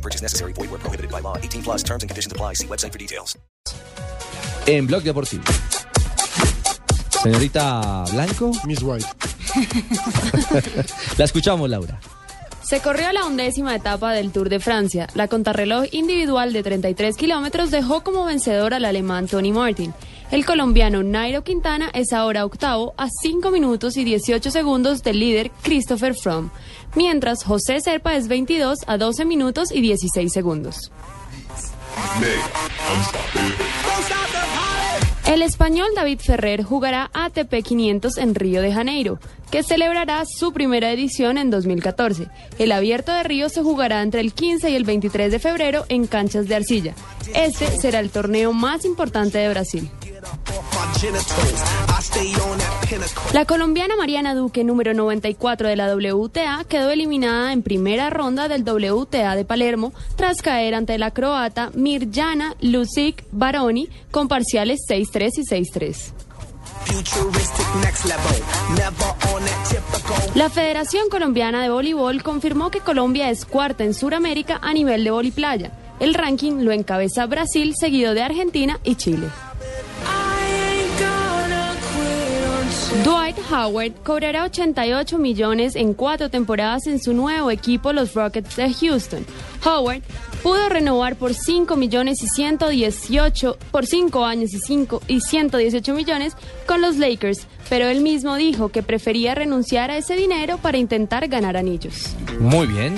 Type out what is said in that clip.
No purchase necessary. Void where prohibited by law. 18 plus terms and conditions apply. See website for details. En Blog Deportivo. Señorita Blanco, Miss White. la escuchamos, Laura. Se corrió la undécima etapa del Tour de Francia. La contrarreloj individual de 33 kilómetros dejó como vencedor al alemán Tony Martin. El colombiano Nairo Quintana es ahora octavo a 5 minutos y 18 segundos del líder Christopher Froome, mientras José Serpa es 22 a 12 minutos y 16 segundos. El español David Ferrer jugará ATP 500 en Río de Janeiro, que celebrará su primera edición en 2014. El abierto de Río se jugará entre el 15 y el 23 de febrero en canchas de arcilla. Este será el torneo más importante de Brasil. La colombiana Mariana Duque, número 94 de la WTA, quedó eliminada en primera ronda del WTA de Palermo tras caer ante la croata Mirjana Lucic Baroni con parciales 6-3 y 6-3. La Federación Colombiana de Voleibol confirmó que Colombia es cuarta en Sudamérica a nivel de voliplaya. El ranking lo encabeza Brasil, seguido de Argentina y Chile. Dwight Howard cobrará 88 millones en cuatro temporadas en su nuevo equipo, los Rockets de Houston. Howard pudo renovar por 5 millones y 118 por 5 años y 5 y 118 millones con los Lakers, pero él mismo dijo que prefería renunciar a ese dinero para intentar ganar anillos. Muy bien.